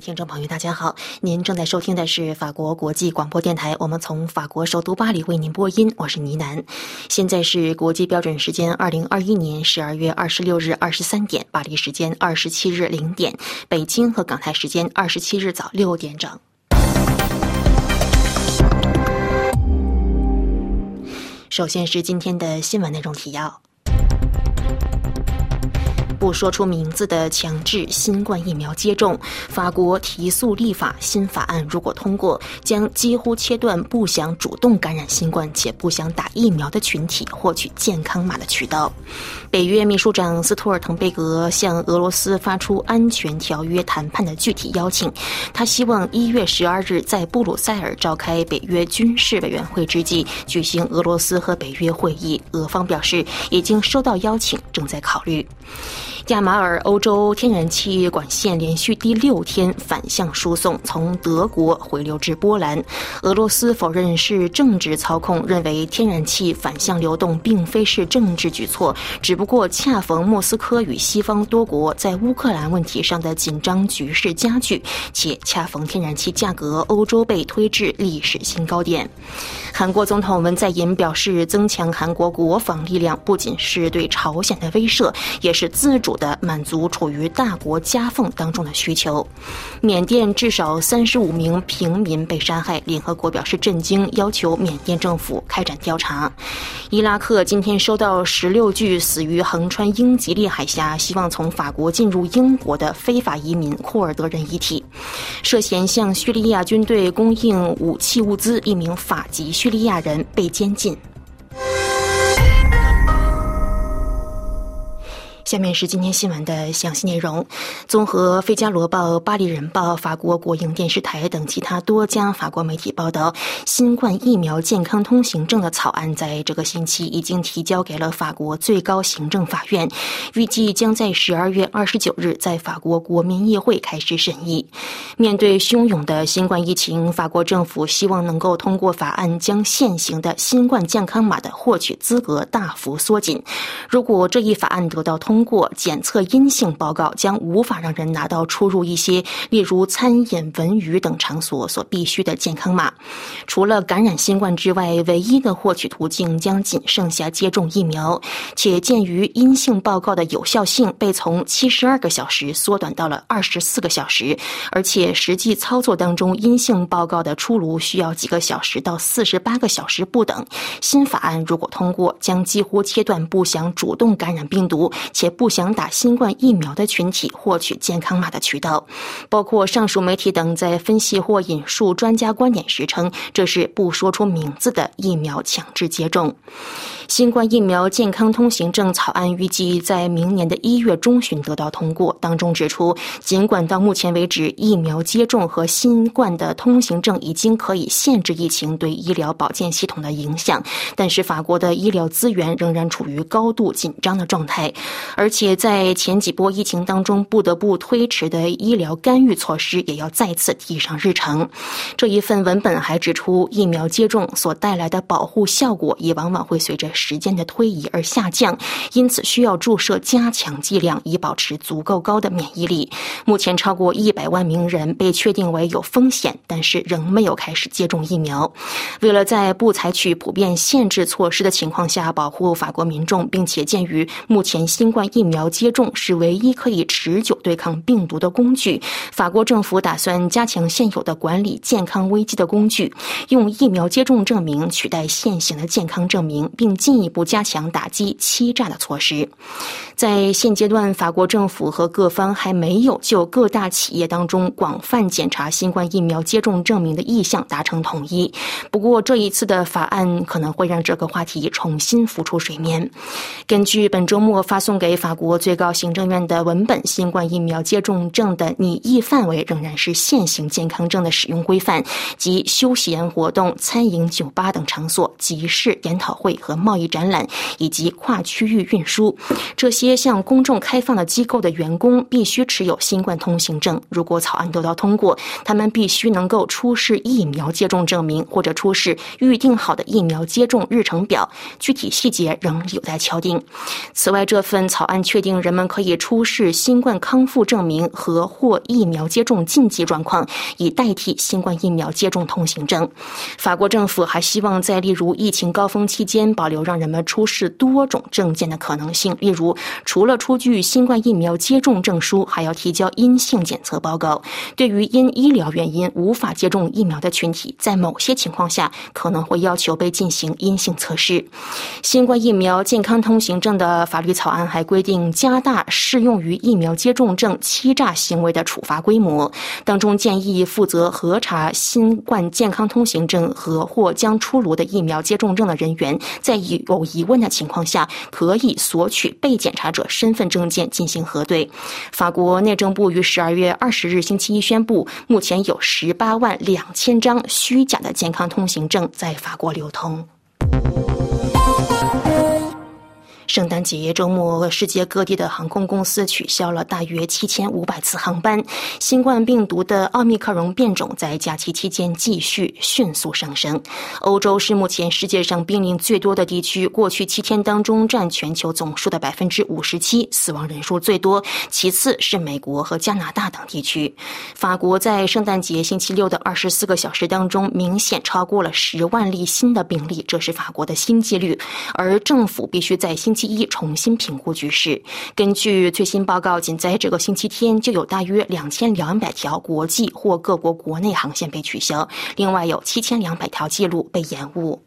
听众朋友，大家好！您正在收听的是法国国际广播电台，我们从法国首都巴黎为您播音，我是倪楠。现在是国际标准时间二零二一年十二月二十六日二十三点，巴黎时间二十七日零点，北京和港台时间二十七日早六点整。首先是今天的新闻内容提要。不说出名字的强制新冠疫苗接种，法国提速立法新法案如果通过，将几乎切断不想主动感染新冠且不想打疫苗的群体获取健康码的渠道。北约秘书长斯托尔滕贝格向俄罗斯发出安全条约谈判的具体邀请，他希望一月十二日在布鲁塞尔召开北约军事委员会之际举行俄罗斯和北约会议。俄方表示已经收到邀请，正在考虑。亚马尔欧洲天然气管线连续第六天反向输送，从德国回流至波兰。俄罗斯否认是政治操控，认为天然气反向流动并非是政治举措，只不过恰逢莫斯科与西方多国在乌克兰问题上的紧张局势加剧，且恰逢天然气价格欧洲被推至历史新高点。韩国总统文在寅表示，增强韩国国防力量不仅是对朝鲜的威慑，也是自主。的满足处于大国夹缝当中的需求。缅甸至少三十五名平民被杀害，联合国表示震惊，要求缅甸政府开展调查。伊拉克今天收到十六具死于横穿英吉利海峡、希望从法国进入英国的非法移民库尔德人遗体，涉嫌向叙利亚军队供应武器物资，一名法籍叙利亚人被监禁。下面是今天新闻的详细内容。综合《费加罗报》《巴黎人报》、法国国营电视台等其他多家法国媒体报道，新冠疫苗健康通行证的草案在这个星期已经提交给了法国最高行政法院，预计将在十二月二十九日在法国国民议会开始审议。面对汹涌的新冠疫情，法国政府希望能够通过法案将现行的新冠健康码的获取资格大幅缩紧。如果这一法案得到通，通过检测阴性报告，将无法让人拿到出入一些，例如餐饮、文娱等场所所必须的健康码。除了感染新冠之外，唯一的获取途径将仅剩下接种疫苗。且鉴于阴性报告的有效性被从七十二个小时缩短到了二十四个小时，而且实际操作当中阴性报告的出炉需要几个小时到四十八个小时不等。新法案如果通过，将几乎切断不想主动感染病毒且。不想打新冠疫苗的群体获取健康码的渠道，包括上述媒体等在分析或引述专家观点时称，这是不说出名字的疫苗强制接种。新冠疫苗健康通行证草案预计在明年的一月中旬得到通过。当中指出，尽管到目前为止，疫苗接种和新冠的通行证已经可以限制疫情对医疗保健系统的影响，但是法国的医疗资源仍然处于高度紧张的状态。而且在前几波疫情当中不得不推迟的医疗干预措施也要再次提上日程。这一份文本还指出，疫苗接种所带来的保护效果也往往会随着时间的推移而下降，因此需要注射加强剂量以保持足够高的免疫力。目前超过一百万名人被确定为有风险，但是仍没有开始接种疫苗。为了在不采取普遍限制措施的情况下保护法国民众，并且鉴于目前新冠疫苗接种是唯一可以持久对抗病毒的工具，法国政府打算加强现有的管理健康危机的工具，用疫苗接种证明取代现行的健康证明，并进一步加强打击欺诈的措施。在现阶段，法国政府和各方还没有就各大企业当中广泛检查新冠疫苗接种证明的意向达成统一。不过，这一次的法案可能会让这个话题重新浮出水面。根据本周末发送给法国最高行政院的文本，新冠疫苗接种证的拟议范围仍然是现行健康证的使用规范，及休闲活动、餐饮、酒吧等场所、集市、研讨会和贸易展览，以及跨区域运输这些。向公众开放的机构的员工必须持有新冠通行证。如果草案得到通过，他们必须能够出示疫苗接种证明，或者出示预定好的疫苗接种日程表。具体细节仍有待敲定。此外，这份草案确定人们可以出示新冠康复证明和或疫苗接种禁忌状况，以代替新冠疫苗接种通行证。法国政府还希望在例如疫情高峰期间保留让人们出示多种证件的可能性，例如除了出具新冠疫苗接种证书，还要提交阴性检测报告。对于因医疗原因无法接种疫苗的群体，在某些情况下可能会要求被进行阴性测试。新冠疫苗健康通行证的法律草案还规定加大适用于疫苗接种证欺诈行为的处罚规模，当中建议负责核查新冠健康通行证和或将出炉的疫苗接种证的人员，在以有疑问的情况下，可以索取被检查者身份证件进行核对。法国内政部于十二月二十日星期一宣布，目前有十八万两千张虚假的健康通行证在法国流通。圣诞节周末，世界各地的航空公司取消了大约七千五百次航班。新冠病毒的奥密克戎变种在假期期间继续迅速上升。欧洲是目前世界上病例最多的地区，过去七天当中占全球总数的百分之五十七，死亡人数最多。其次是美国和加拿大等地区。法国在圣诞节星期六的二十四个小时当中，明显超过了十万例新的病例，这是法国的新纪录。而政府必须在星期一重新评估局势。根据最新报告，仅在这个星期天就有大约两千两百条国际或各国国内航线被取消，另外有七千两百条记录被延误。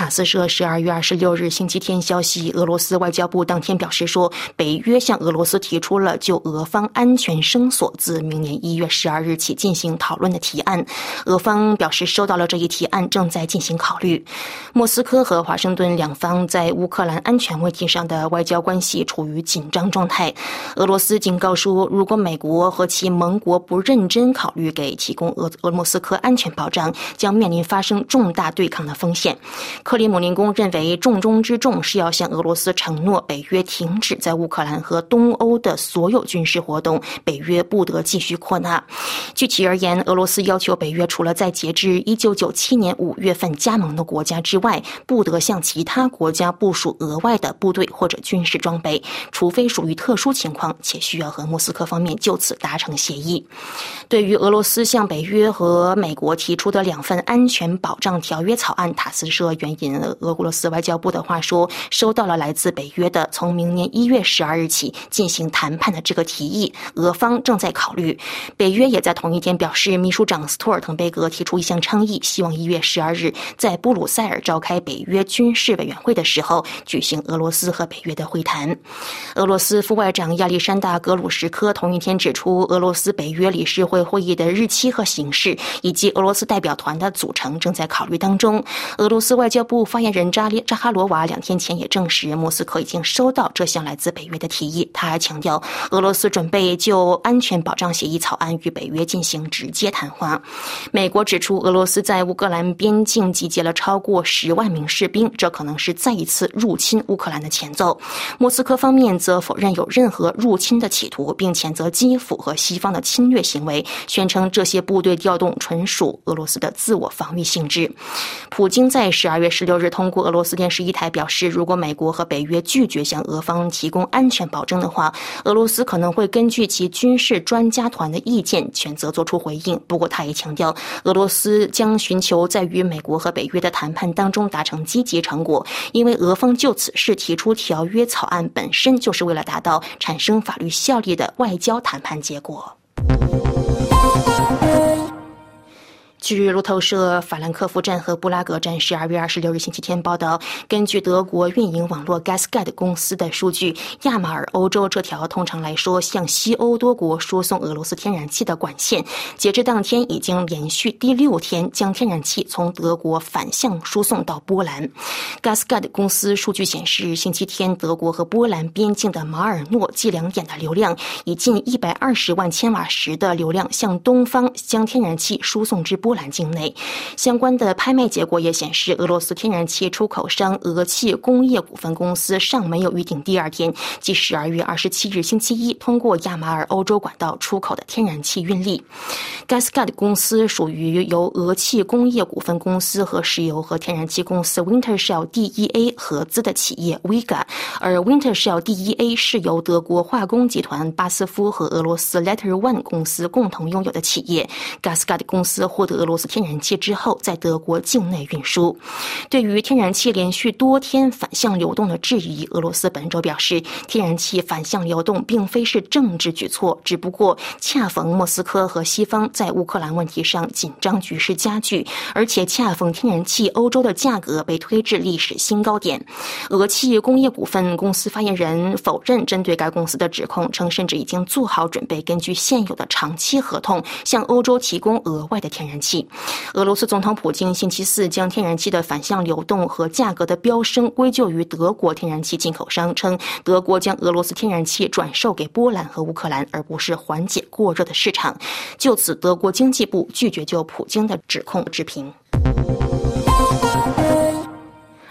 塔斯社十二月二十六日星期天消息，俄罗斯外交部当天表示说，北约向俄罗斯提出了就俄方安全绳索自明年一月十二日起进行讨论的提案。俄方表示收到了这一提案，正在进行考虑。莫斯科和华盛顿两方在乌克兰安全问题上的外交关系处于紧张状态。俄罗斯警告说，如果美国和其盟国不认真考虑给提供俄俄莫斯科安全保障，将面临发生重大对抗的风险。克里姆林宫认为，重中之重是要向俄罗斯承诺，北约停止在乌克兰和东欧的所有军事活动，北约不得继续扩大。具体而言，俄罗斯要求北约除了在截至一九九七年五月份加盟的国家之外，不得向其他国家部署额外的部队或者军事装备，除非属于特殊情况且需要和莫斯科方面就此达成协议。对于俄罗斯向北约和美国提出的两份安全保障条约草案，塔斯社原。引俄罗斯外交部的话说，收到了来自北约的从明年一月十二日起进行谈判的这个提议，俄方正在考虑。北约也在同一天表示，秘书长斯托尔滕贝格提出一项倡议，希望一月十二日在布鲁塞尔召开北约军事委员会的时候举行俄罗斯和北约的会谈。俄罗斯副外长亚历山大·格鲁什科同一天指出，俄罗斯北约理事会会议的日期和形式以及俄罗斯代表团的组成正在考虑当中。俄罗斯外交。部发言人扎列扎哈罗娃两天前也证实，莫斯科已经收到这项来自北约的提议。他还强调，俄罗斯准备就安全保障协议草案与北约进行直接谈话。美国指出，俄罗斯在乌克兰边境集结了超过十万名士兵，这可能是再一次入侵乌克兰的前奏。莫斯科方面则否认有任何入侵的企图，并谴责基辅和西方的侵略行为，宣称这些部队调动纯属俄罗斯的自我防御性质。普京在十二月十。六日，通过俄罗斯电视一台表示，如果美国和北约拒绝向俄方提供安全保证的话，俄罗斯可能会根据其军事专家团的意见选择做出回应。不过，他也强调，俄罗斯将寻求在与美国和北约的谈判当中达成积极成果，因为俄方就此事提出条约草案本身就是为了达到产生法律效力的外交谈判结果。据路透社法兰克福站和布拉格站十二月二十六日星期天报道，根据德国运营网络 Gasgate 公司的数据，亚马尔欧洲这条通常来说向西欧多国输送俄罗斯天然气的管线，截至当天已经连续第六天将天然气从德国反向输送到波兰。Gasgate 公司数据显示，星期天德国和波兰边境的马尔诺计量点的流量以近一百二十万千瓦时的流量向东方将天然气输送至波波。兰境内。相关的拍卖结果也显示，俄罗斯天然气出口商俄气工业股份公司尚没有预定第二天，即十二月二十七日星期一通过亚马尔欧洲管道出口的天然气运力。Gasgad 公司属于由俄气工业股份公司和石油和天然气公司 Winter Shell Dea 合资的企业 Viga，而 Winter Shell Dea 是由德国化工集团巴斯夫和俄罗斯 Letter One 公司共同拥有的企业。Gasgad 公司获得俄罗斯天然气之后，在德国境内运输。对于天然气连续多天反向流动的质疑，俄罗斯本周表示，天然气反向流动并非是政治举措，只不过恰逢莫斯科和西方在乌克兰问题上紧张局势加剧，而且恰逢天然气欧洲的价格被推至历史新高点。俄气工业股份公司发言人否认针对该公司的指控，称甚至已经做好准备，根据现有的长期合同向欧洲提供额外的天然气。俄罗斯总统普京星期四将天然气的反向流动和价格的飙升归咎于德国天然气进口商，称德国将俄罗斯天然气转售给波兰和乌克兰，而不是缓解过热的市场。就此，德国经济部拒绝就普京的指控置评。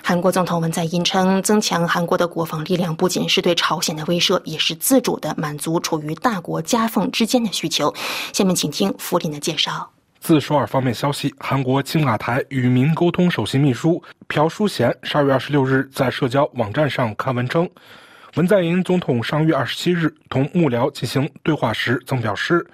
韩国总统文在寅称，增强韩国的国防力量不仅是对朝鲜的威慑，也是自主的满足处于大国夹缝之间的需求。下面请听福林的介绍。自首尔方面消息，韩国青瓦台与民沟通首席秘书朴书贤十二月二十六日在社交网站上刊文称，文在寅总统上月二十七日同幕僚进行对话时曾表示。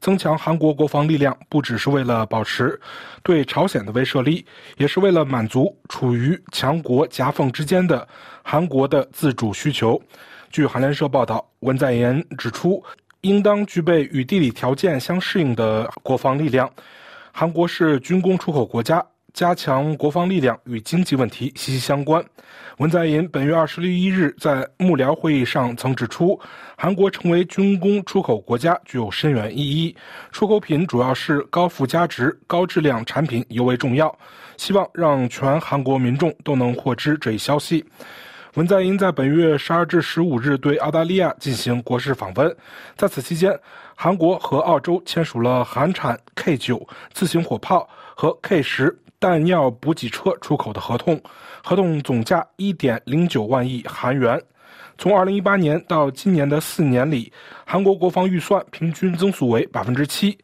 增强韩国国防力量，不只是为了保持对朝鲜的威慑力，也是为了满足处于强国夹缝之间的韩国的自主需求。据韩联社报道，文在寅指出，应当具备与地理条件相适应的国防力量。韩国是军工出口国家。加强国防力量与经济问题息息相关。文在寅本月二十一日在幕僚会议上曾指出，韩国成为军工出口国家具有深远意义，出口品主要是高附加值、高质量产品尤为重要。希望让全韩国民众都能获知这一消息。文在寅在本月十二至十五日对澳大利亚进行国事访问，在此期间，韩国和澳洲签署了韩产 K 九自行火炮和 K 十。弹药补给车出口的合同，合同总价一点零九万亿韩元。从二零一八年到今年的四年里，韩国国防预算平均增速为百分之七。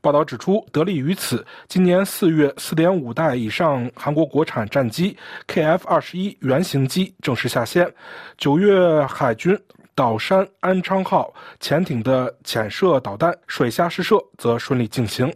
报道指出，得力于此，今年四月四点五代以上韩国国产战机 KF 二十一原型机正式下线。九月，海军岛山安昌号潜艇的潜射导弹水下试射则顺利进行。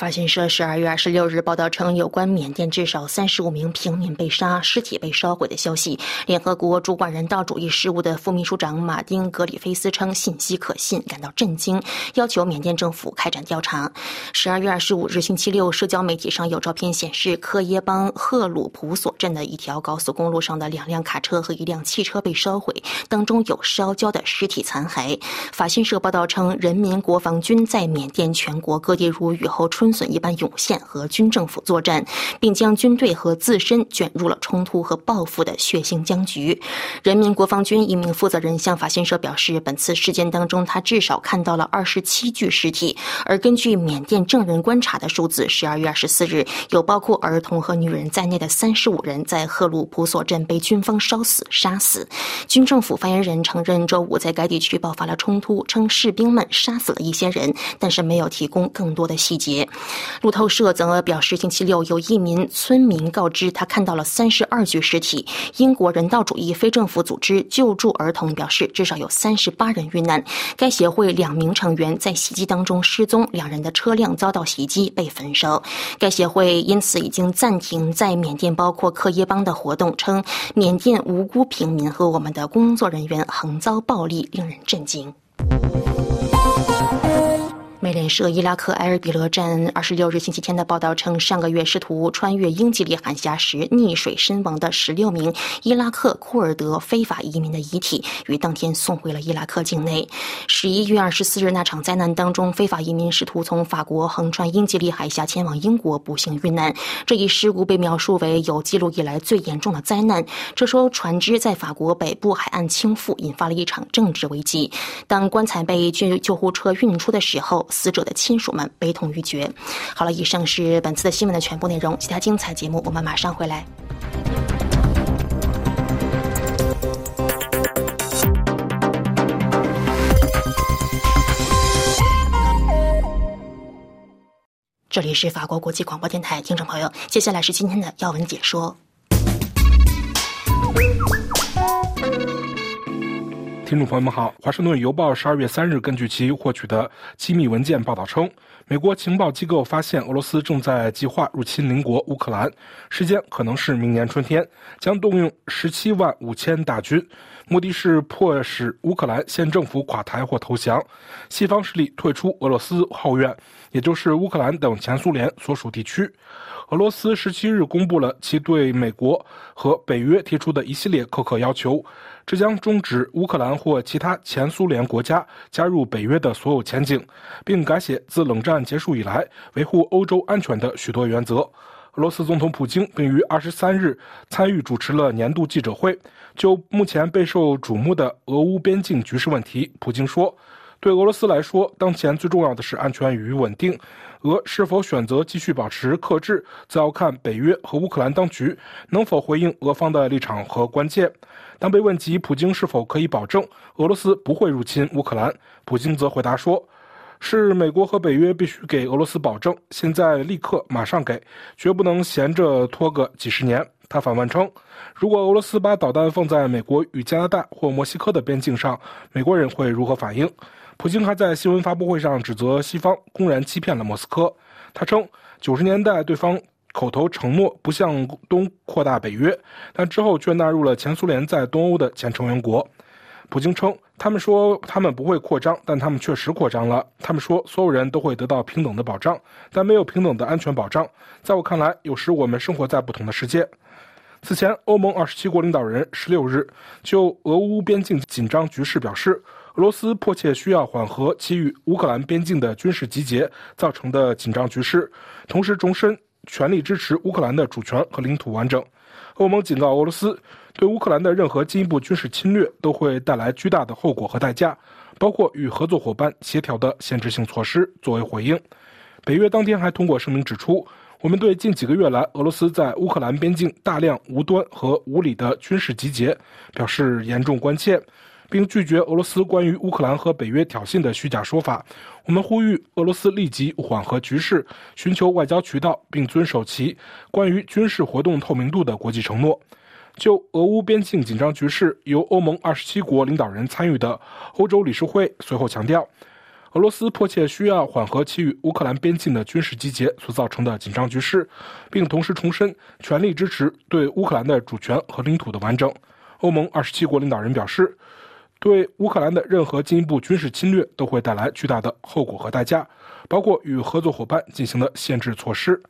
法新社十二月二十六日报道称，有关缅甸至少三十五名平民被杀、尸体被烧毁的消息。联合国主管人道主义事务的副秘书长马丁·格里菲斯称信息可信，感到震惊，要求缅甸政府开展调查。十二月二十五日星期六，社交媒体上有照片显示，克耶邦赫鲁普索镇的一条高速公路上的两辆卡车和一辆汽车被烧毁，当中有烧焦的尸体残骸。法新社报道称，人民国防军在缅甸全国各地如雨后春。损一般涌现和军政府作战，并将军队和自身卷入了冲突和报复的血腥僵局。人民国防军一名负责人向法新社表示，本次事件当中，他至少看到了二十七具尸体。而根据缅甸证人观察的数字，十二月二十四日，有包括儿童和女人在内的三十五人在赫鲁普索镇被军方烧死、杀死。军政府发言人承认，周五在该地区爆发了冲突，称士兵们杀死了一些人，但是没有提供更多的细节。路透社则表示，星期六有一名村民告知他看到了三十二具尸体。英国人道主义非政府组织救助儿童表示，至少有三十八人遇难。该协会两名成员在袭击当中失踪，两人的车辆遭到袭击被焚烧。该协会因此已经暂停在缅甸包括克耶邦的活动，称缅甸无辜平民和我们的工作人员横遭暴力，令人震惊。美联社伊拉克埃尔比勒站二十六日星期天的报道称，上个月试图穿越英吉利海峡时溺水身亡的十六名伊拉克库尔德非法移民的遗体，于当天送回了伊拉克境内。十一月二十四日那场灾难当中，非法移民试图从法国横穿英吉利海峡前往英国，不幸遇难。这一事故被描述为有记录以来最严重的灾难。这艘船只在法国北部海岸倾覆，引发了一场政治危机。当棺材被救救护车运出的时候，死者的亲属们悲痛欲绝。好了，以上是本次的新闻的全部内容，其他精彩节目我们马上回来。这里是法国国际广播电台，听众朋友，接下来是今天的要闻解说。听众朋友们好，《华盛顿邮报》十二月三日根据其获取的机密文件报道称，美国情报机构发现俄罗斯正在计划入侵邻国乌克兰，时间可能是明年春天，将动用十七万五千大军，目的是迫使乌克兰县政府垮台或投降，西方势力退出俄罗斯后院，也就是乌克兰等前苏联所属地区。俄罗斯十七日公布了其对美国和北约提出的一系列苛刻要求，这将终止乌克兰或其他前苏联国家加入北约的所有前景，并改写自冷战结束以来维护欧洲安全的许多原则。俄罗斯总统普京并于二十三日参与主持了年度记者会，就目前备受瞩目的俄乌边境局势问题，普京说。对俄罗斯来说，当前最重要的是安全与稳定。俄是否选择继续保持克制，则要看北约和乌克兰当局能否回应俄方的立场和关键。当被问及普京是否可以保证俄罗斯不会入侵乌克兰，普京则回答说：“是美国和北约必须给俄罗斯保证，现在立刻马上给，绝不能闲着拖个几十年。”他反问称：“如果俄罗斯把导弹放在美国与加拿大或墨西哥的边境上，美国人会如何反应？”普京还在新闻发布会上指责西方公然欺骗了莫斯科。他称，九十年代对方口头承诺不向东扩大北约，但之后却纳入了前苏联在东欧的前成员国。普京称，他们说他们不会扩张，但他们确实扩张了。他们说所有人都会得到平等的保障，但没有平等的安全保障。在我看来，有时我们生活在不同的世界。此前，欧盟二十七国领导人十六日就俄乌边境紧张局势表示。俄罗斯迫切需要缓和其与乌克兰边境的军事集结造成的紧张局势，同时重申全力支持乌克兰的主权和领土完整。欧盟警告俄罗斯，对乌克兰的任何进一步军事侵略都会带来巨大的后果和代价，包括与合作伙伴协调的限制性措施作为回应。北约当天还通过声明指出，我们对近几个月来俄罗斯在乌克兰边境大量无端和无理的军事集结表示严重关切。并拒绝俄罗斯关于乌克兰和北约挑衅的虚假说法。我们呼吁俄罗斯立即缓和局势，寻求外交渠道，并遵守其关于军事活动透明度的国际承诺。就俄乌边境紧张局势，由欧盟二十七国领导人参与的欧洲理事会随后强调，俄罗斯迫切需要缓和其与乌克兰边境的军事集结所造成的紧张局势，并同时重申全力支持对乌克兰的主权和领土的完整。欧盟二十七国领导人表示。对乌克兰的任何进一步军事侵略都会带来巨大的后果和代价，包括与合作伙伴进行的限制措施。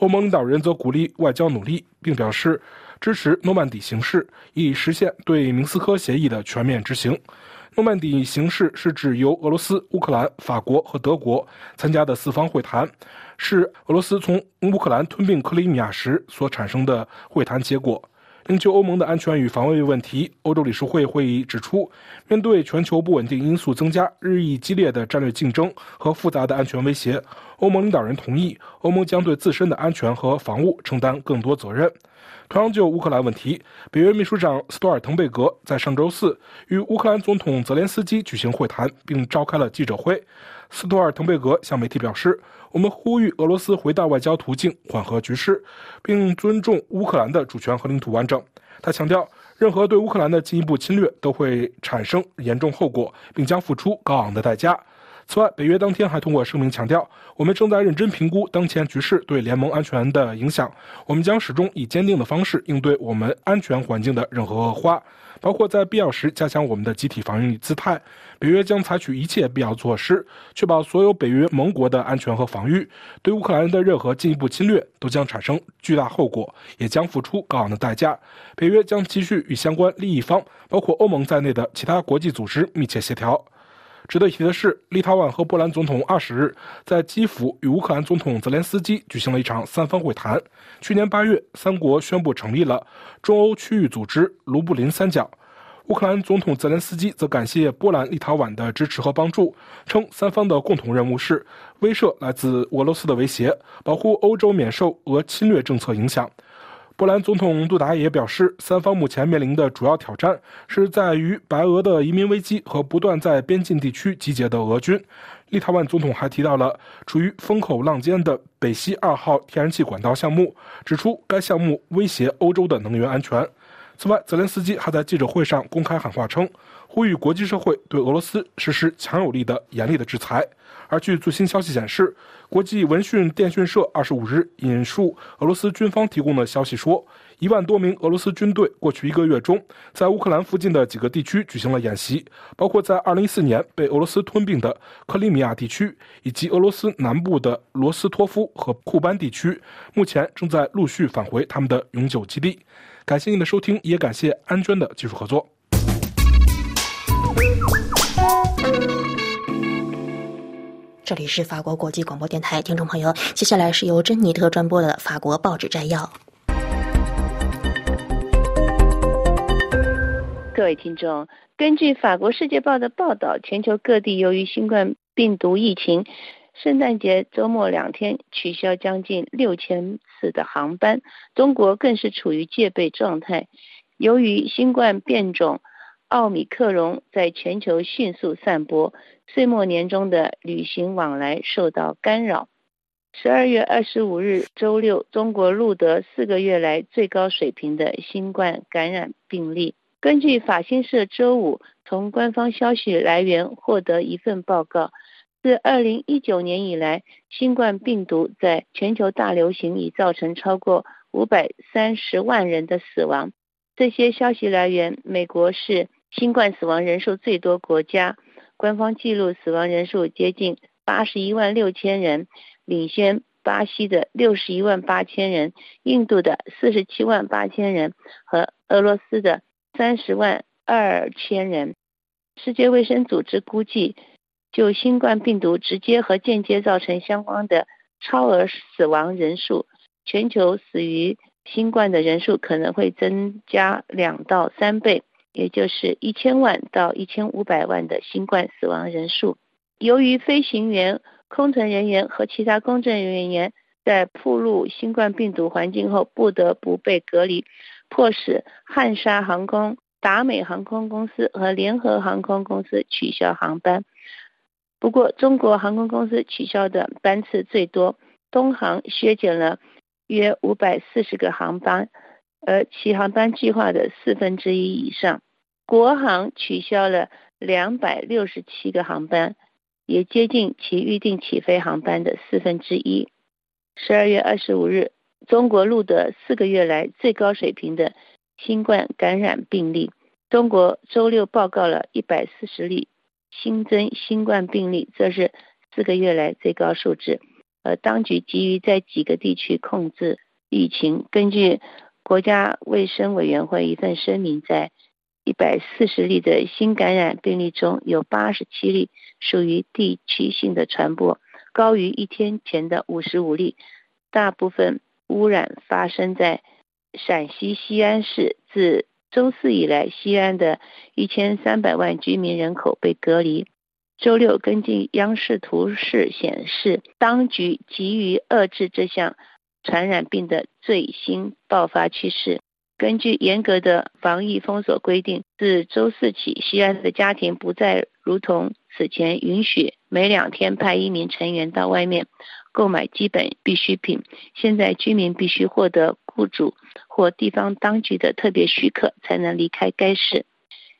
欧盟领导人则鼓励外交努力，并表示支持诺曼底形式，以实现对明斯克协议的全面执行。诺曼底形式是指由俄罗斯、乌克兰、法国和德国参加的四方会谈，是俄罗斯从乌克兰吞并克里米亚时所产生的会谈结果。并就欧盟的安全与防卫问题，欧洲理事会会议指出，面对全球不稳定因素增加、日益激烈的战略竞争和复杂的安全威胁，欧盟领导人同意，欧盟将对自身的安全和防务承担更多责任。同样就乌克兰问题，北约秘书长斯托尔滕贝格在上周四与乌克兰总统泽连斯基举行会谈，并召开了记者会。斯托尔滕贝格向媒体表示。我们呼吁俄罗斯回到外交途径，缓和局势，并尊重乌克兰的主权和领土完整。他强调，任何对乌克兰的进一步侵略都会产生严重后果，并将付出高昂的代价。此外，北约当天还通过声明强调，我们正在认真评估当前局势对联盟安全的影响。我们将始终以坚定的方式应对我们安全环境的任何恶化，包括在必要时加强我们的集体防御姿态。北约将采取一切必要措施，确保所有北约盟国的安全和防御。对乌克兰的任何进一步侵略都将产生巨大后果，也将付出高昂的代价。北约将继续与相关利益方，包括欧盟在内的其他国际组织密切协调。值得一提的是，立陶宛和波兰总统二十日在基辅与乌克兰总统泽连斯基举行了一场三方会谈。去年八月，三国宣布成立了中欧区域组织“卢布林三角”。乌克兰总统泽连斯基则感谢波兰、立陶宛的支持和帮助，称三方的共同任务是威慑来自俄罗斯的威胁，保护欧洲免受俄侵略政策影响。波兰总统杜达也表示，三方目前面临的主要挑战是在于白俄的移民危机和不断在边境地区集结的俄军。立陶宛总统还提到了处于风口浪尖的北溪二号天然气管道项目，指出该项目威胁欧洲的能源安全。此外，泽连斯基还在记者会上公开喊话称，呼吁国际社会对俄罗斯实施强有力的、严厉的制裁。而据最新消息显示，国际闻讯电讯社二十五日引述俄罗斯军方提供的消息说，一万多名俄罗斯军队过去一个月中，在乌克兰附近的几个地区举行了演习，包括在二零一四年被俄罗斯吞并的克里米亚地区，以及俄罗斯南部的罗斯托夫和库班地区，目前正在陆续返回他们的永久基地。感谢您的收听，也感谢安娟的技术合作。这里是法国国际广播电台，听众朋友，接下来是由珍妮特专播的法国报纸摘要。各位听众，根据法国《世界报》的报道，全球各地由于新冠病毒疫情，圣诞节周末两天取消将近六千次的航班，中国更是处于戒备状态。由于新冠变种奥米克戎在全球迅速散播。岁末年终的旅行往来受到干扰。十二月二十五日周六，中国录得四个月来最高水平的新冠感染病例。根据法新社周五从官方消息来源获得一份报告，自二零一九年以来，新冠病毒在全球大流行已造成超过五百三十万人的死亡。这些消息来源，美国是新冠死亡人数最多国家。官方记录死亡人数接近八十一万六千人，领先巴西的六十一万八千人、印度的四十七万八千人和俄罗斯的三十万二千人。世界卫生组织估计，就新冠病毒直接和间接造成相关的超额死亡人数，全球死于新冠的人数可能会增加两到三倍。也就是一千万到一千五百万的新冠死亡人数。由于飞行员、空乘人员和其他公证人员在铺露新冠病毒环境后不得不被隔离，迫使汉莎航空、达美航空公司和联合航空公司取消航班。不过，中国航空公司取消的班次最多，东航削减了约五百四十个航班，而其航班计划的四分之一以上。国航取消了两百六十七个航班，也接近其预定起飞航班的四分之一。十二月二十五日，中国录得四个月来最高水平的新冠感染病例。中国周六报告了一百四十例新增新冠病例，这是四个月来最高数字。而当局急于在几个地区控制疫情。根据国家卫生委员会一份声明，在一百四十例的新感染病例中有八十七例属于地区性的传播，高于一天前的五十五例。大部分污染发生在陕西西安市。自周四以来，西安的一千三百万居民人口被隔离。周六，根据央视图示显示，当局急于遏制这项传染病的最新爆发趋势。根据严格的防疫封锁规定，自周四起，西安的家庭不再如同此前允许每两天派一名成员到外面购买基本必需品。现在，居民必须获得雇主或地方当局的特别许可才能离开该市。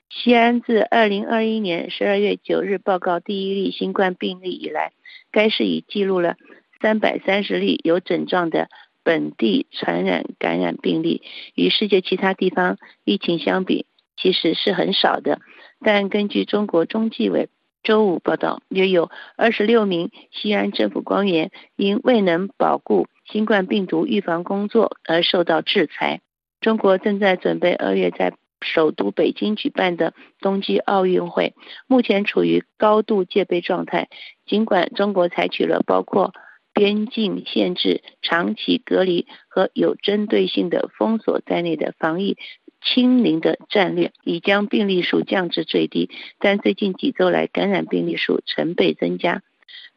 西安自2021年12月9日报告第一例新冠病例以来，该市已记录了330例有症状的。本地传染感染病例与世界其他地方疫情相比，其实是很少的。但根据中国中纪委周五报道，约有二十六名西安政府官员因未能保护新冠病毒预防工作而受到制裁。中国正在准备二月在首都北京举办的冬季奥运会，目前处于高度戒备状态。尽管中国采取了包括边境限制、长期隔离和有针对性的封锁在内的防疫清零的战略，已将病例数降至最低。但最近几周来，感染病例数成倍增加。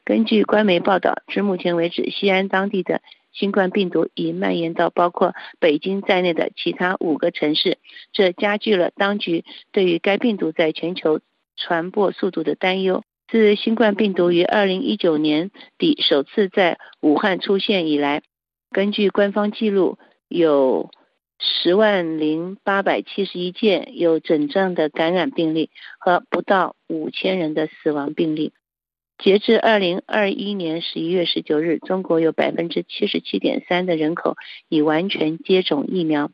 根据官媒报道，至目前为止，西安当地的新冠病毒已蔓延到包括北京在内的其他五个城市，这加剧了当局对于该病毒在全球传播速度的担忧。自新冠病毒于二零一九年底首次在武汉出现以来，根据官方记录，有十万零八百七十一件有诊症的感染病例和不到五千人的死亡病例。截至二零二一年十一月十九日，中国有百分之七十七点三的人口已完全接种疫苗。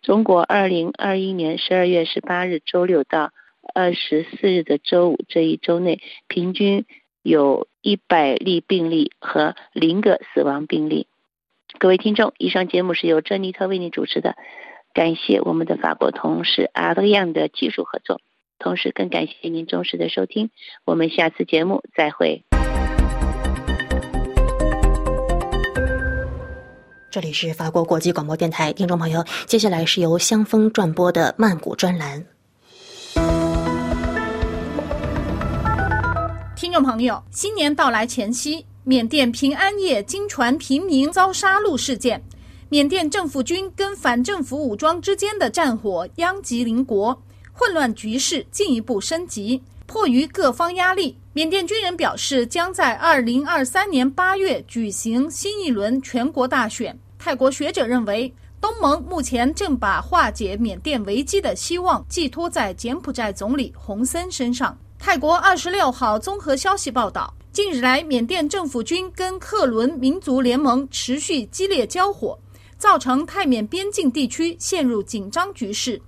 中国二零二一年十二月十八日周六到二十四日的周五这一周内，平均有一百例病例和零个死亡病例。各位听众，以上节目是由珍妮特为你主持的，感谢我们的法国同事阿德扬的技术合作。同时，更感谢您忠实的收听，我们下次节目再会。这里是法国国际广播电台，听众朋友，接下来是由香风转播的曼谷专栏。听众朋友，新年到来前夕，缅甸平安夜经传平民遭杀戮事件，缅甸政府军跟反政府武装之间的战火殃及邻国。混乱局势进一步升级，迫于各方压力，缅甸军人表示将在二零二三年八月举行新一轮全国大选。泰国学者认为，东盟目前正把化解缅甸危机的希望寄托在柬埔寨总理洪森身上。泰国二十六号综合消息报道，近日来，缅甸政府军跟克伦民族联盟持续激烈交火，造成泰缅边境地区陷入紧张局势。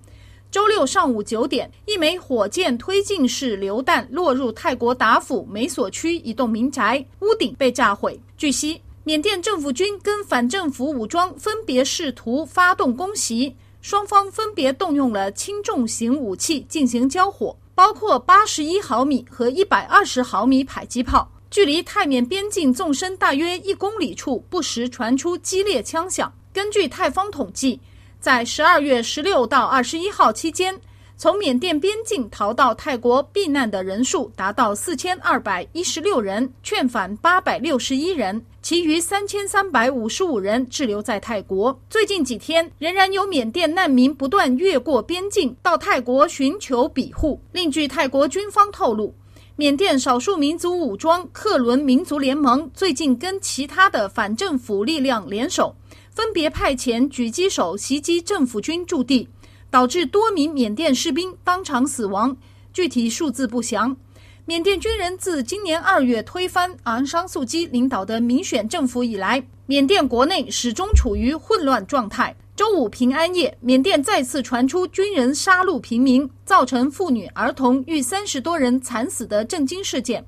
周六上午九点，一枚火箭推进式榴弹落入泰国达府美索区一栋民宅，屋顶被炸毁。据悉，缅甸政府军跟反政府武装分别试图发动攻袭，双方分别动用了轻重型武器进行交火，包括八十一毫米和一百二十毫米迫击炮。距离泰缅边境纵深大约一公里处，不时传出激烈枪响。根据泰方统计。在十二月十六到二十一号期间，从缅甸边境逃到泰国避难的人数达到四千二百一十六人，劝返八百六十一人，其余三千三百五十五人滞留在泰国。最近几天，仍然有缅甸难民不断越过边境到泰国寻求庇护。另据泰国军方透露，缅甸少数民族武装克伦民族联盟最近跟其他的反政府力量联手。分别派遣狙击手袭击政府军驻地，导致多名缅甸士兵当场死亡，具体数字不详。缅甸军人自今年二月推翻昂山素姬领导的民选政府以来，缅甸国内始终处于混乱状态。周五平安夜，缅甸再次传出军人杀戮平民，造成妇女儿童逾三十多人惨死的震惊事件。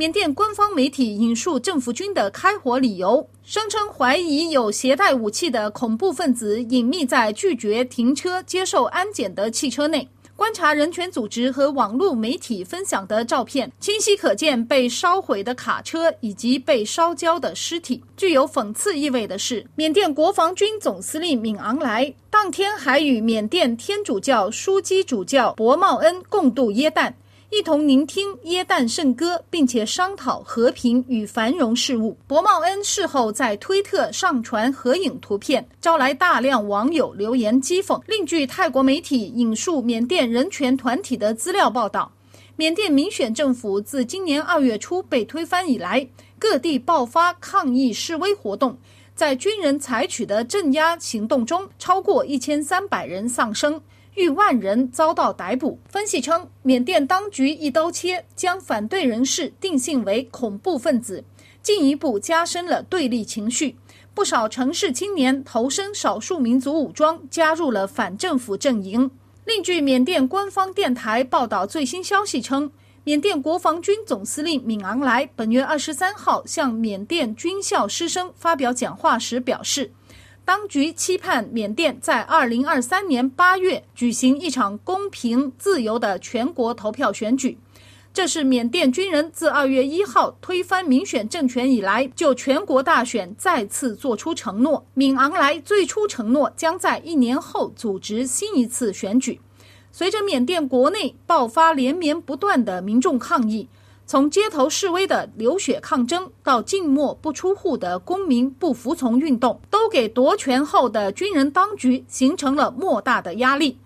缅甸官方媒体引述政府军的开火理由，声称怀疑有携带武器的恐怖分子隐秘在拒绝停车接受安检的汽车内。观察人权组织和网络媒体分享的照片，清晰可见被烧毁的卡车以及被烧焦的尸体。具有讽刺意味的是，缅甸国防军总司令敏昂莱当天还与缅甸天主教枢机主教博茂恩共度耶诞。一同聆听耶诞圣歌，并且商讨和平与繁荣事务。博茂恩事后在推特上传合影图片，招来大量网友留言讥讽。另据泰国媒体引述缅甸人权团体的资料报道，缅甸民选政府自今年二月初被推翻以来，各地爆发抗议示威活动，在军人采取的镇压行动中，超过一千三百人丧生。逾万人遭到逮捕。分析称，缅甸当局一刀切将反对人士定性为恐怖分子，进一步加深了对立情绪。不少城市青年投身少数民族武装，加入了反政府阵营。另据缅甸官方电台报道最新消息称，缅甸国防军总司令敏昂莱本月二十三号向缅甸军校师生发表讲话时表示。当局期盼缅甸在二零二三年八月举行一场公平、自由的全国投票选举。这是缅甸军人自二月一号推翻民选政权以来，就全国大选再次作出承诺。敏昂莱最初承诺将在一年后组织新一次选举。随着缅甸国内爆发连绵不断的民众抗议，从街头示威的流血抗争到静默不出户的公民不服从运动，都给夺权后的军人当局形成了莫大的压力。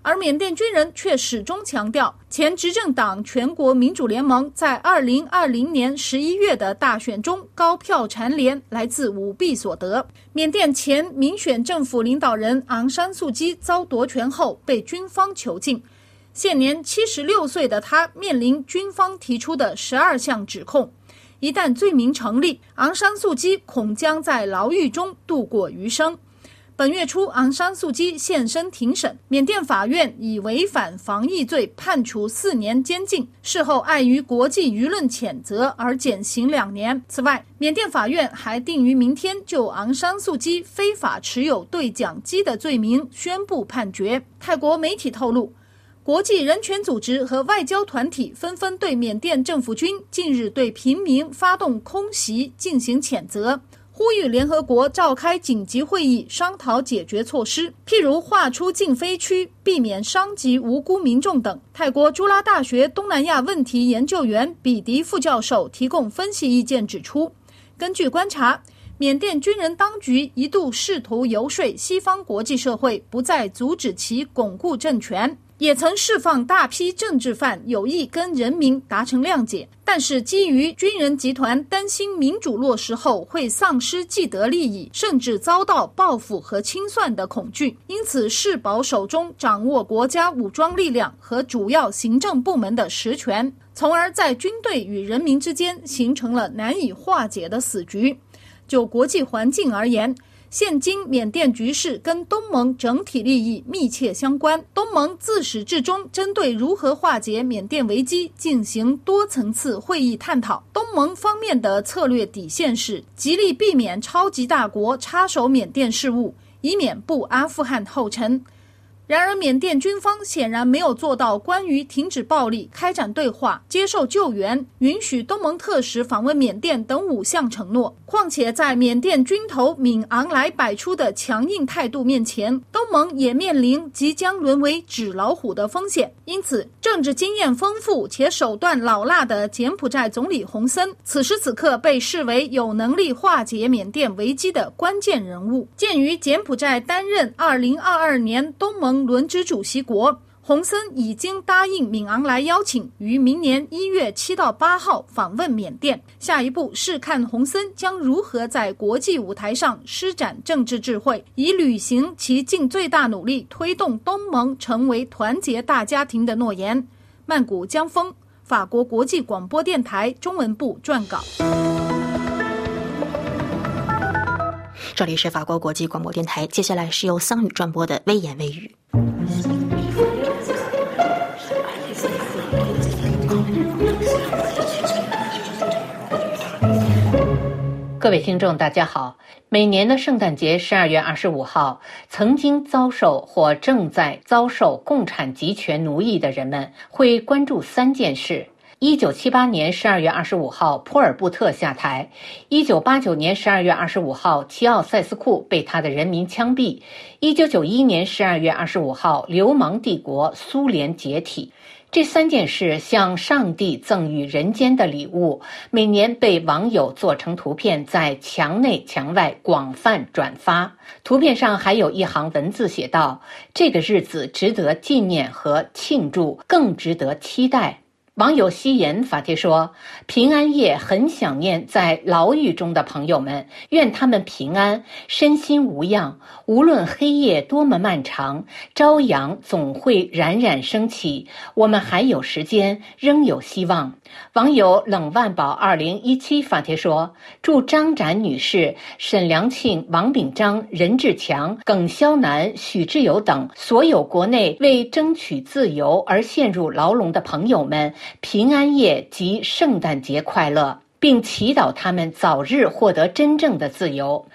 而缅甸军人却始终强调，前执政党全国民主联盟在二零二零年十一月的大选中高票蝉联来自舞弊所得。缅甸前民选政府领导人昂山素姬遭夺权后被军方囚禁，现年七十六岁的他面临军方提出的十二项指控，一旦罪名成立，昂山素基恐将在牢狱中度过余生。本月初，昂山素基现身庭审，缅甸法院以违反防疫罪判处四年监禁，事后碍于国际舆论谴责而减刑两年。此外，缅甸法院还定于明天就昂山素基非法持有对讲机的罪名宣布判决。泰国媒体透露，国际人权组织和外交团体纷纷对缅甸政府军近日对平民发动空袭进行谴责。呼吁联合国召开紧急会议，商讨解决措施，譬如划出禁飞区，避免伤及无辜民众等。泰国朱拉大学东南亚问题研究员比迪副教授提供分析意见，指出，根据观察，缅甸军人当局一度试图游说西方国际社会不再阻止其巩固政权。也曾释放大批政治犯，有意跟人民达成谅解，但是基于军人集团担心民主落实后会丧失既得利益，甚至遭到报复和清算的恐惧，因此世保手中掌握国家武装力量和主要行政部门的实权，从而在军队与人民之间形成了难以化解的死局。就国际环境而言，现今缅甸局势跟东盟整体利益密切相关。东盟自始至终针对如何化解缅甸危机进行多层次会议探讨。东盟方面的策略底线是极力避免超级大国插手缅甸事务，以免步阿富汗后尘。然而，缅甸军方显然没有做到关于停止暴力、开展对话、接受救援、允许东盟特使访问缅甸等五项承诺。况且，在缅甸军头敏昂莱摆出的强硬态度面前，东盟也面临即将沦为纸老虎的风险。因此，政治经验丰富且手段老辣的柬埔寨总理洪森，此时此刻被视为有能力化解缅甸危机的关键人物。鉴于柬埔寨担任2022年东盟。轮值主席国洪森已经答应敏昂莱邀请，于明年一月七到八号访问缅甸。下一步是看洪森将如何在国际舞台上施展政治智慧，以履行其尽最大努力推动东盟成为团结大家庭的诺言。曼谷江峰，法国国际广播电台中文部撰稿。这里是法国国际广播电台，接下来是由桑宇转播的《微言微语》。各位听众，大家好。每年的圣诞节十二月二十五号，曾经遭受或正在遭受共产集权奴役的人们会关注三件事。一九七八年十二月二十五号，普尔布特下台；一九八九年十二月二十五号，齐奥塞斯库被他的人民枪毙；一九九一年十二月二十五号，流氓帝国苏联解体。这三件事像上帝赠予人间的礼物，每年被网友做成图片，在墙内墙外广泛转发。图片上还有一行文字写道：“这个日子值得纪念和庆祝，更值得期待。”网友夕颜发帖说：“平安夜很想念在牢狱中的朋友们，愿他们平安，身心无恙。无论黑夜多么漫长，朝阳总会冉冉升起。我们还有时间，仍有希望。”网友冷万宝二零一七发帖说：“祝张展女士、沈良庆、王炳章、任志强、耿肖南、许志友等所有国内为争取自由而陷入牢笼的朋友们。”平安夜及圣诞节快乐，并祈祷他们早日获得真正的自由。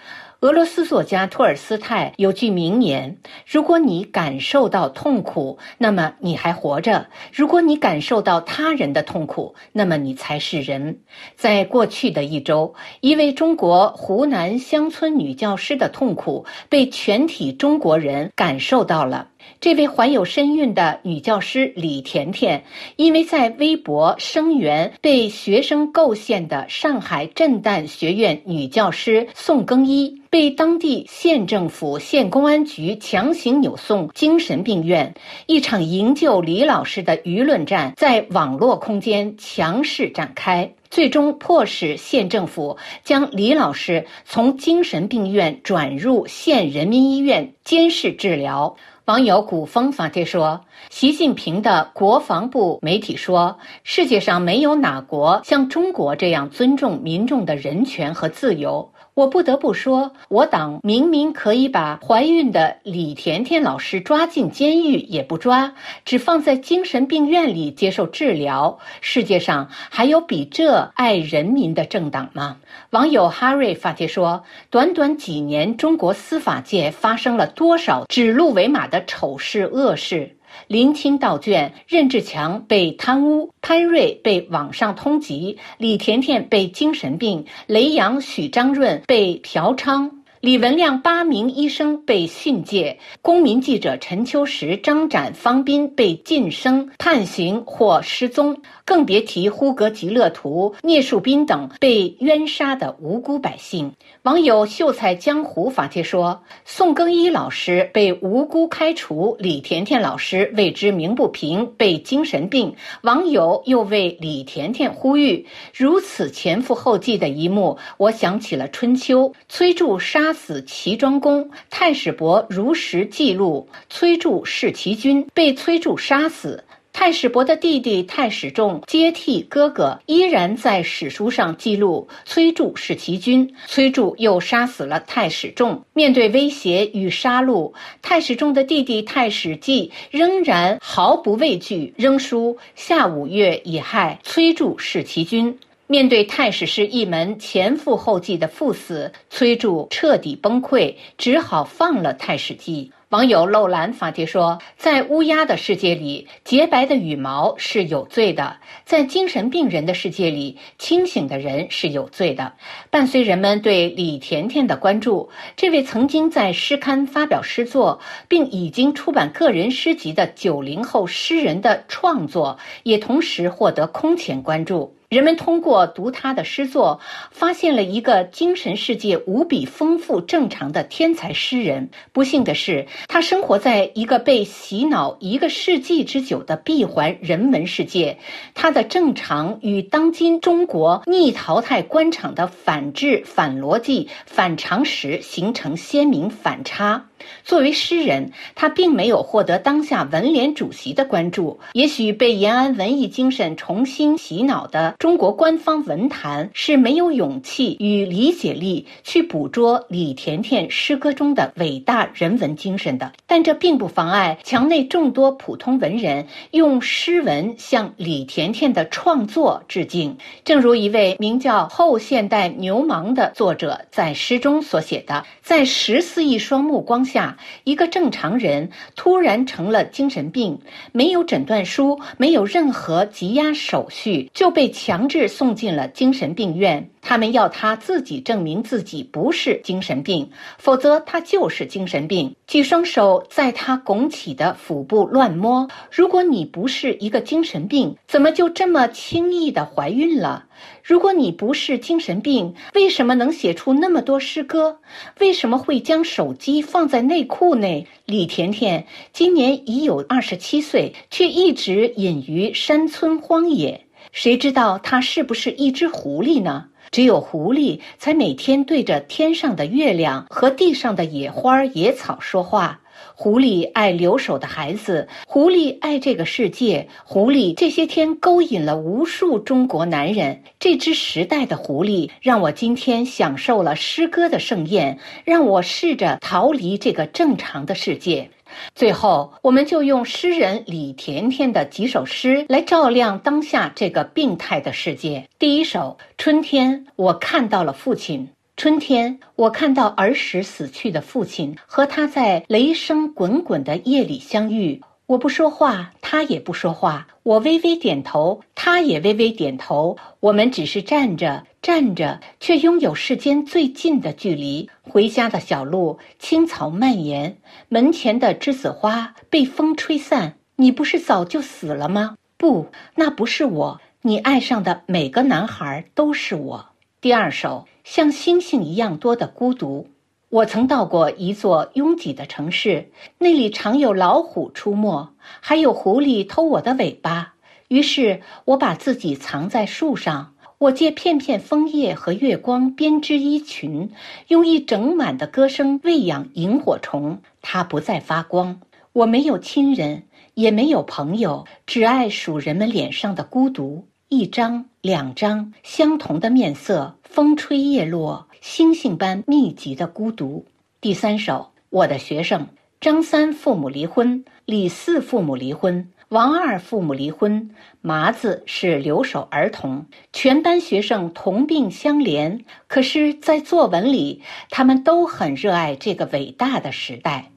俄罗斯作家托尔斯泰有句名言：“如果你感受到痛苦，那么你还活着；如果你感受到他人的痛苦，那么你才是人。”在过去的一周，一位中国湖南乡村女教师的痛苦被全体中国人感受到了。这位怀有身孕的女教师李甜甜，因为在微博声援被学生构陷的上海震旦学院女教师宋更一，被当地县政府、县公安局强行扭送精神病院。一场营救李老师的舆论战在网络空间强势展开，最终迫使县政府将李老师从精神病院转入县人民医院监视治疗。网友古风发帖说：“习近平的国防部媒体说，世界上没有哪国像中国这样尊重民众的人权和自由。”我不得不说，我党明明可以把怀孕的李甜甜老师抓进监狱，也不抓，只放在精神病院里接受治疗。世界上还有比这爱人民的政党吗？网友 Harry 发帖说：“短短几年，中国司法界发生了多少指鹿为马的丑事恶事？”林清道卷，任志强被贪污，潘瑞被网上通缉，李甜甜被精神病，雷洋、许章润被嫖娼。李文亮八名医生被训诫，公民记者陈秋实、张展、方斌被晋升、判刑或失踪，更别提呼格吉勒图、聂树斌等被冤杀的无辜百姓。网友秀才江湖发帖说：“宋更一老师被无辜开除，李甜甜老师为之鸣不平，被精神病。”网友又为李甜甜呼吁。如此前赴后继的一幕，我想起了春秋，崔杼杀。杀死齐庄公，太史伯如实记录崔杼弑齐军，被崔杼杀死。太史伯的弟弟太史仲接替哥哥，依然在史书上记录崔杼弑齐军。崔杼又杀死了太史仲。面对威胁与杀戮，太史仲的弟弟太史季仍然毫不畏惧，仍书夏五月乙亥，崔杼弑齐军。面对太史师一门前赴后继的赴死，崔杼彻底崩溃，只好放了太史季。网友漏兰发帖说：“在乌鸦的世界里，洁白的羽毛是有罪的；在精神病人的世界里，清醒的人是有罪的。”伴随人们对李甜甜的关注，这位曾经在诗刊发表诗作，并已经出版个人诗集的九零后诗人的创作，也同时获得空前关注。人们通过读他的诗作，发现了一个精神世界无比丰富、正常的天才诗人。不幸的是，他生活在一个被洗脑一个世纪之久的闭环人文世界。他的正常与当今中国逆淘汰官场的反智、反逻辑、反常识形成鲜明反差。作为诗人，他并没有获得当下文联主席的关注。也许被延安文艺精神重新洗脑的中国官方文坛是没有勇气与理解力去捕捉李甜甜诗歌中的伟大人文精神的。但这并不妨碍墙内众多普通文人用诗文向李甜甜的创作致敬。正如一位名叫“后现代牛虻”的作者在诗中所写的：“在十四亿双目光。”下一个正常人突然成了精神病，没有诊断书，没有任何羁押手续，就被强制送进了精神病院。他们要他自己证明自己不是精神病，否则他就是精神病。几双手在他拱起的腹部乱摸。如果你不是一个精神病，怎么就这么轻易的怀孕了？如果你不是精神病，为什么能写出那么多诗歌？为什么会将手机放在内裤内？李甜甜今年已有二十七岁，却一直隐于山村荒野。谁知道他是不是一只狐狸呢？只有狐狸才每天对着天上的月亮和地上的野花野草说话。狐狸爱留守的孩子，狐狸爱这个世界，狐狸这些天勾引了无数中国男人。这只时代的狐狸让我今天享受了诗歌的盛宴，让我试着逃离这个正常的世界。最后，我们就用诗人李甜甜的几首诗来照亮当下这个病态的世界。第一首《春天》，我看到了父亲。春天，我看到儿时死去的父亲和他在雷声滚滚的夜里相遇。我不说话，他也不说话。我微微点头，他也微微点头。我们只是站着，站着，却拥有世间最近的距离。回家的小路，青草蔓延，门前的栀子花被风吹散。你不是早就死了吗？不，那不是我。你爱上的每个男孩都是我。第二首，像星星一样多的孤独。我曾到过一座拥挤的城市，那里常有老虎出没，还有狐狸偷我的尾巴。于是我把自己藏在树上，我借片片枫叶和月光编织衣裙，用一整晚的歌声喂养萤火虫。它不再发光。我没有亲人，也没有朋友，只爱数人们脸上的孤独。一张、两张相同的面色，风吹叶落。星星般密集的孤独。第三首，我的学生张三父母离婚，李四父母离婚，王二父母离婚，麻子是留守儿童，全班学生同病相怜。可是，在作文里，他们都很热爱这个伟大的时代。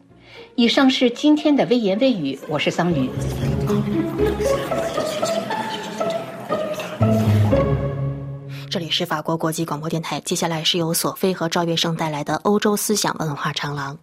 以上是今天的微言微语，我是桑榆。这里是法国国际广播电台，接下来是由索菲和赵月生带来的欧洲思想文化长廊。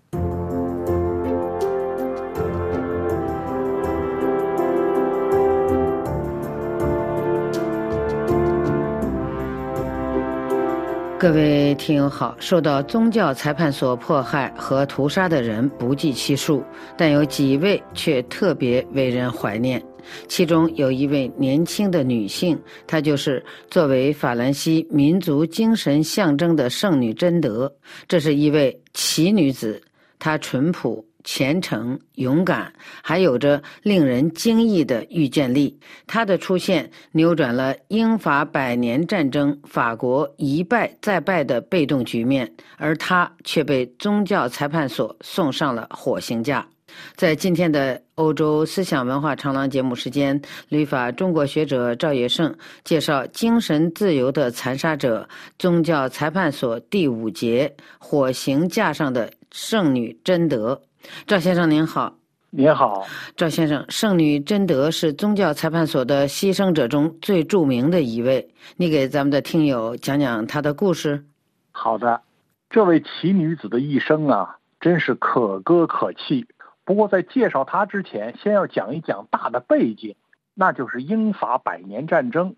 各位听友好，受到宗教裁判所迫害和屠杀的人不计其数，但有几位却特别为人怀念。其中有一位年轻的女性，她就是作为法兰西民族精神象征的圣女贞德。这是一位奇女子，她淳朴、虔诚、勇敢，还有着令人惊异的预见力。他的出现扭转了英法百年战争法国一败再败的被动局面，而他却被宗教裁判所送上了火刑架。在今天的欧洲思想文化长廊节目时间，旅法中国学者赵野胜介绍《精神自由的残杀者》宗教裁判所第五节火刑架上的圣女贞德。赵先生您好，您好，赵先生，圣女贞德是宗教裁判所的牺牲者中最著名的一位，你给咱们的听友讲讲她的故事。好的，这位奇女子的一生啊，真是可歌可泣。不过，在介绍她之前，先要讲一讲大的背景，那就是英法百年战争。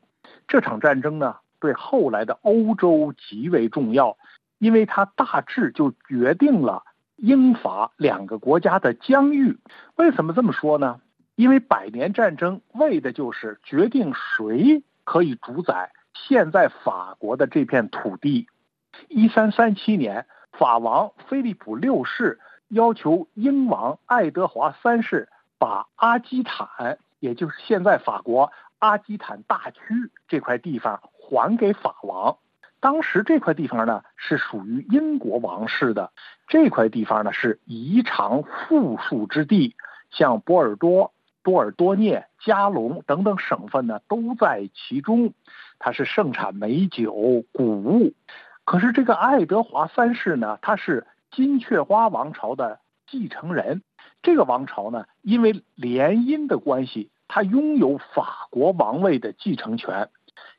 这场战争呢，对后来的欧洲极为重要，因为它大致就决定了英法两个国家的疆域。为什么这么说呢？因为百年战争为的就是决定谁可以主宰现在法国的这片土地。一三三七年，法王菲利普六世。要求英王爱德华三世把阿基坦，也就是现在法国阿基坦大区这块地方还给法王。当时这块地方呢是属于英国王室的，这块地方呢是宜长富庶之地，像波尔多、多尔多涅、加龙等等省份呢都在其中，它是盛产美酒、谷物。可是这个爱德华三世呢，他是。金雀花王朝的继承人，这个王朝呢，因为联姻的关系，他拥有法国王位的继承权。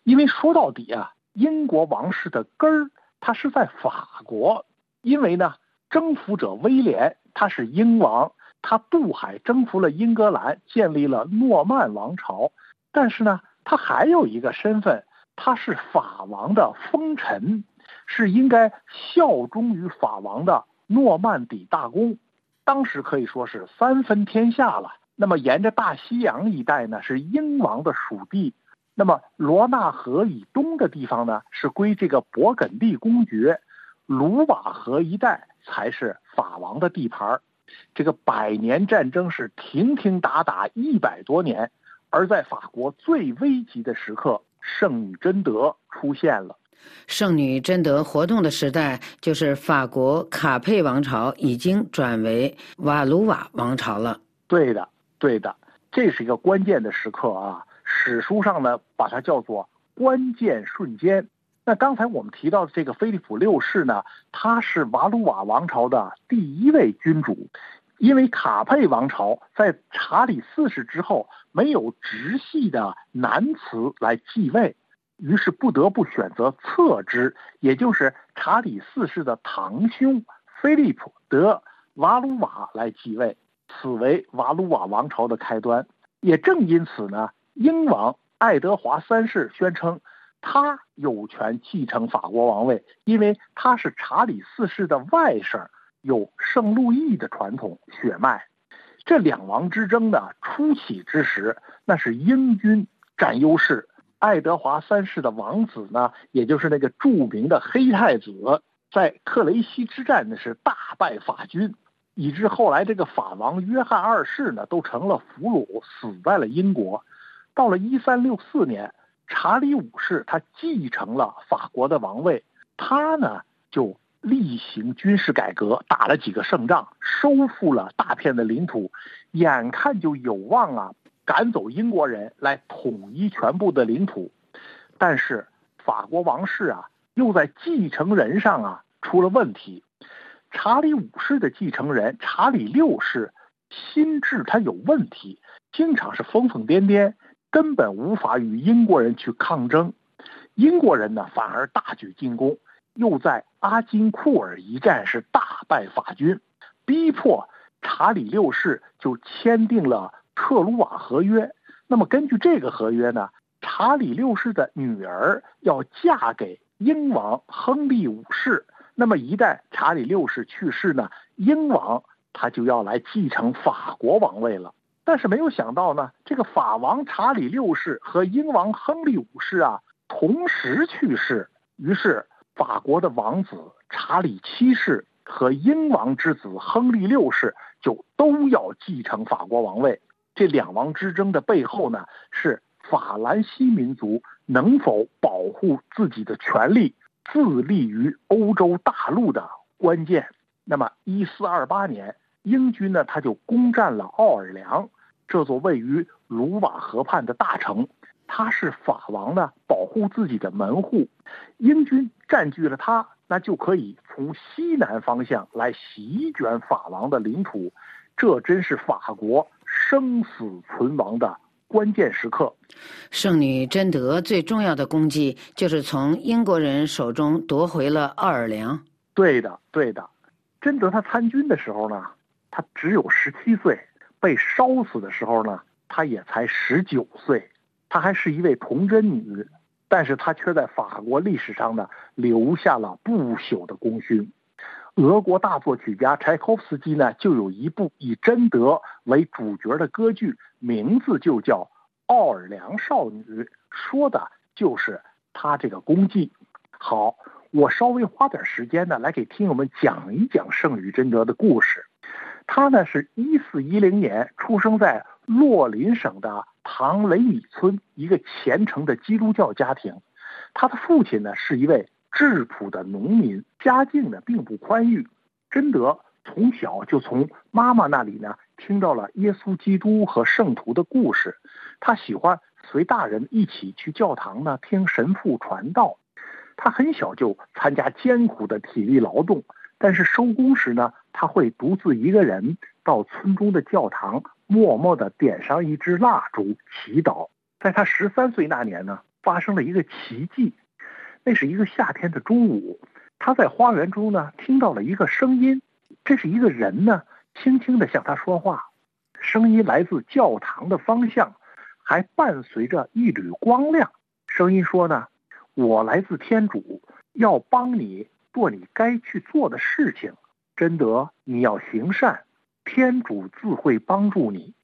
因为说到底啊，英国王室的根儿，它是在法国。因为呢，征服者威廉他是英王，他渡海征服了英格兰，建立了诺曼王朝。但是呢，他还有一个身份，他是法王的封臣。是应该效忠于法王的诺曼底大公，当时可以说是三分天下了。那么沿着大西洋一带呢，是英王的属地；那么罗纳河以东的地方呢，是归这个勃艮第公爵；卢瓦河一带才是法王的地盘儿这个百年战争是停停打打一百多年，而在法国最危急的时刻，圣女贞德出现了。圣女贞德活动的时代，就是法国卡佩王朝已经转为瓦卢瓦王朝了。对的，对的，这是一个关键的时刻啊！史书上呢，把它叫做关键瞬间。那刚才我们提到的这个菲利普六世呢，他是瓦鲁瓦王朝的第一位君主，因为卡佩王朝在查理四世之后没有直系的男子来继位，于是不得不选择侧支，也就是查理四世的堂兄菲利普德瓦鲁瓦来继位，此为瓦鲁瓦王朝的开端。也正因此呢，英王爱德华三世宣称。他有权继承法国王位，因为他是查理四世的外甥，有圣路易的传统血脉。这两王之争呢，初起之时，那是英军占优势。爱德华三世的王子呢，也就是那个著名的黑太子，在克雷西之战呢是大败法军，以致后来这个法王约翰二世呢都成了俘虏，死在了英国。到了一三六四年。查理五世他继承了法国的王位，他呢就例行军事改革，打了几个胜仗，收复了大片的领土，眼看就有望啊赶走英国人来统一全部的领土。但是法国王室啊又在继承人上啊出了问题，查理五世的继承人查理六世心智他有问题，经常是疯疯癫癫。根本无法与英国人去抗争，英国人呢反而大举进攻，又在阿金库尔一战是大败法军，逼迫查理六世就签订了特鲁瓦合约。那么根据这个合约呢，查理六世的女儿要嫁给英王亨利五世。那么一旦查理六世去世呢，英王他就要来继承法国王位了。但是没有想到呢，这个法王查理六世和英王亨利五世啊同时去世，于是法国的王子查理七世和英王之子亨利六世就都要继承法国王位。这两王之争的背后呢，是法兰西民族能否保护自己的权利、自立于欧洲大陆的关键。那么，一四二八年。英军呢，他就攻占了奥尔良这座位于卢瓦河畔的大城，它是法王呢保护自己的门户。英军占据了它，那就可以从西南方向来席卷法王的领土，这真是法国生死存亡的关键时刻。圣女贞德最重要的功绩就是从英国人手中夺回了奥尔良。对的，对的，贞德她参军的时候呢。她只有十七岁，被烧死的时候呢，她也才十九岁。她还是一位童贞女，但是她却在法国历史上呢留下了不朽的功勋。俄国大作曲家柴可夫斯基呢就有一部以贞德为主角的歌剧，名字就叫《奥尔良少女》，说的就是她这个功绩。好，我稍微花点时间呢来给听友们讲一讲圣女贞德的故事。他呢是一四一零年出生在洛林省的唐雷米村一个虔诚的基督教家庭，他的父亲呢是一位质朴的农民，家境呢并不宽裕。贞德从小就从妈妈那里呢听到了耶稣基督和圣徒的故事，他喜欢随大人一起去教堂呢听神父传道。他很小就参加艰苦的体力劳动。但是收工时呢，他会独自一个人到村中的教堂，默默地点上一支蜡烛祈祷。在他十三岁那年呢，发生了一个奇迹。那是一个夏天的中午，他在花园中呢听到了一个声音，这是一个人呢轻轻地向他说话，声音来自教堂的方向，还伴随着一缕光亮。声音说呢：“我来自天主，要帮你。”做你该去做的事情，贞德，你要行善，天主自会帮助你。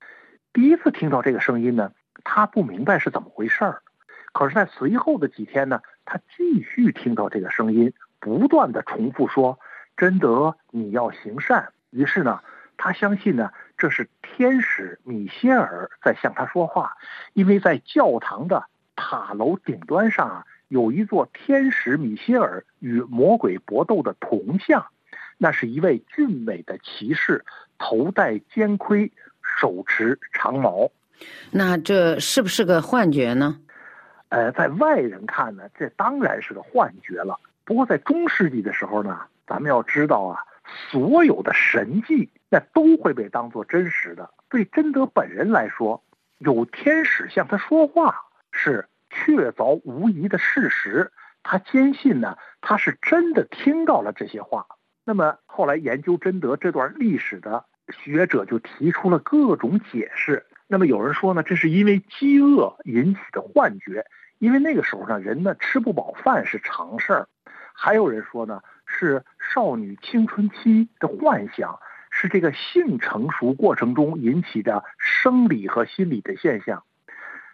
第一次听到这个声音呢，他不明白是怎么回事儿。可是，在随后的几天呢，他继续听到这个声音，不断的重复说：“贞德，你要行善。”于是呢，他相信呢，这是天使米歇尔在向他说话，因为在教堂的塔楼顶端上啊。有一座天使米歇尔与魔鬼搏斗的铜像，那是一位俊美的骑士，头戴尖盔，手持长矛。那这是不是个幻觉呢？呃，在外人看呢，这当然是个幻觉了。不过在中世纪的时候呢，咱们要知道啊，所有的神迹那都会被当作真实的。对贞德本人来说，有天使向他说话是确凿无疑的事实。他坚信呢，他是真的听到了这些话。那么后来研究贞德这段历史的学者就提出了各种解释。那么有人说呢，这是因为饥饿引起的幻觉，因为那个时候呢，人呢吃不饱饭是常事儿。还有人说呢，是少女青春期的幻想，是这个性成熟过程中引起的生理和心理的现象。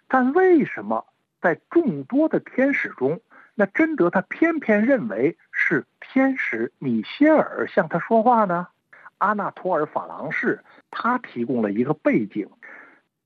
但为什么在众多的天使中，那贞德他偏偏认为是天使米歇尔向他说话呢？阿纳托尔·法郎士他提供了一个背景，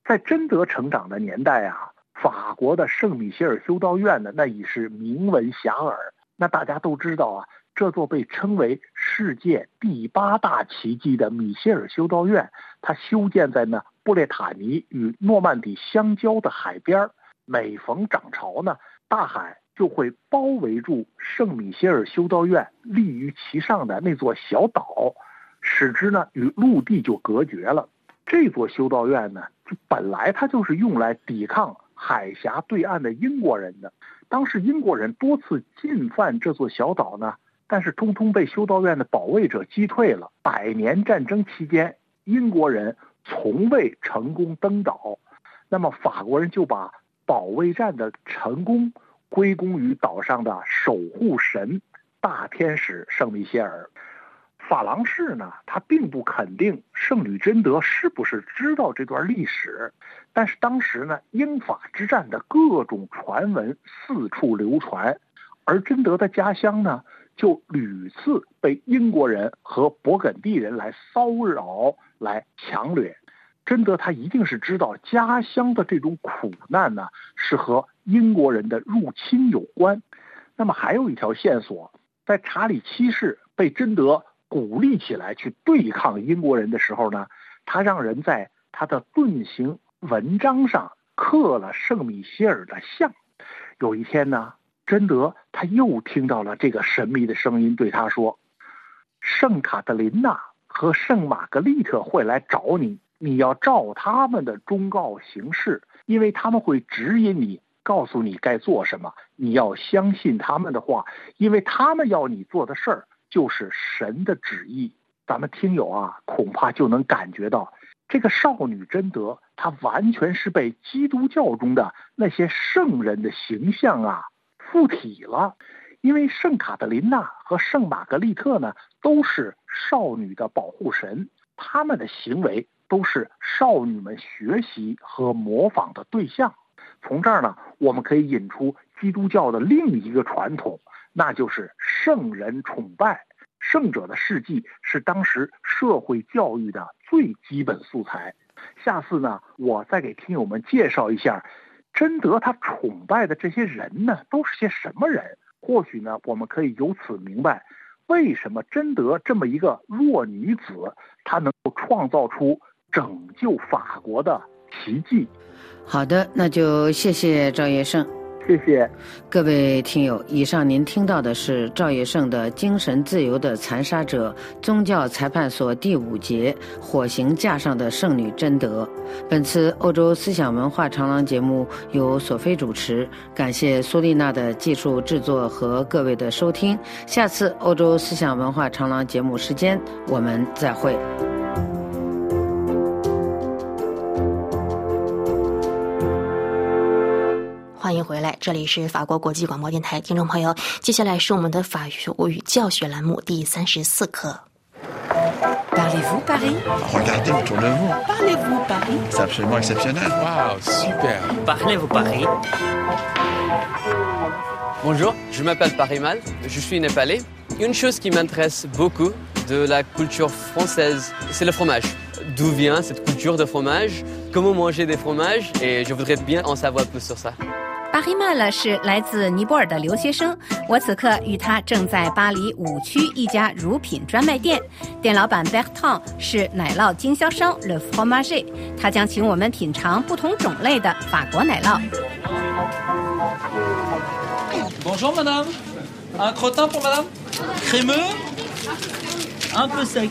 在贞德成长的年代啊，法国的圣米歇尔修道院呢，那已是名闻遐迩。那大家都知道啊，这座被称为世界第八大奇迹的米歇尔修道院，它修建在呢布列塔尼与诺曼底相交的海边每逢涨潮呢，大海就会包围住圣米歇尔修道院立于其上的那座小岛，使之呢与陆地就隔绝了。这座修道院呢，就本来它就是用来抵抗海峡对岸的英国人的。当时英国人多次进犯这座小岛呢，但是通通被修道院的保卫者击退了。百年战争期间，英国人从未成功登岛，那么法国人就把保卫战的成功归功于岛上的守护神大天使圣米歇尔。法郎士呢，他并不肯定圣女贞德是不是知道这段历史，但是当时呢，英法之战的各种传闻四处流传，而贞德的家乡呢，就屡次被英国人和勃艮第人来骚扰、来强掠。贞德他一定是知道家乡的这种苦难呢，是和英国人的入侵有关。那么还有一条线索，在查理七世被贞德。鼓励起来去对抗英国人的时候呢，他让人在他的盾形文章上刻了圣米歇尔的像。有一天呢，贞德他又听到了这个神秘的声音，对他说：“圣卡特琳娜和圣玛格丽特会来找你，你要照他们的忠告行事，因为他们会指引你，告诉你该做什么。你要相信他们的话，因为他们要你做的事儿。”就是神的旨意，咱们听友啊，恐怕就能感觉到，这个少女贞德，她完全是被基督教中的那些圣人的形象啊附体了。因为圣卡特琳娜和圣玛格丽特呢，都是少女的保护神，他们的行为都是少女们学习和模仿的对象。从这儿呢，我们可以引出基督教的另一个传统。那就是圣人崇拜，圣者的事迹是当时社会教育的最基本素材。下次呢，我再给听友们介绍一下，贞德他崇拜的这些人呢，都是些什么人？或许呢，我们可以由此明白，为什么贞德这么一个弱女子，她能够创造出拯救法国的奇迹。好的，那就谢谢赵业胜。谢谢各位听友。以上您听到的是赵业胜的《精神自由的残杀者》宗教裁判所第五节火刑架上的圣女贞德。本次欧洲思想文化长廊节目由索菲主持，感谢苏丽娜的技术制作和各位的收听。下次欧洲思想文化长廊节目时间，我们再会。欢迎回来，这里是法国国际广播电台，听众朋友，接下来是我们的法语教学栏目第三十四课。Parlez-vous Paris Regardez autour de vous. Parlez-vous Paris C'est absolument exceptionnel. Waouh, super. Parlez-vous Paris Bonjour, je m'appelle Parimal, je suis népalais. Une chose qui m'intéresse beaucoup de la culture française, c'est le fromage. D'où vient cette culture de fromage Comment manger des fromages Et je voudrais bien en savoir plus sur ça. 巴黑曼勒是来自尼泊尔的留学生，我此刻与他正在巴黎五区一家乳品专卖店，店老板 Bertrand 是奶酪经销商 Le Fromage，他将请我们品尝不同种类的法国奶酪。Bonjour madame. Un crottin pour madame Crémeux Un peu sec.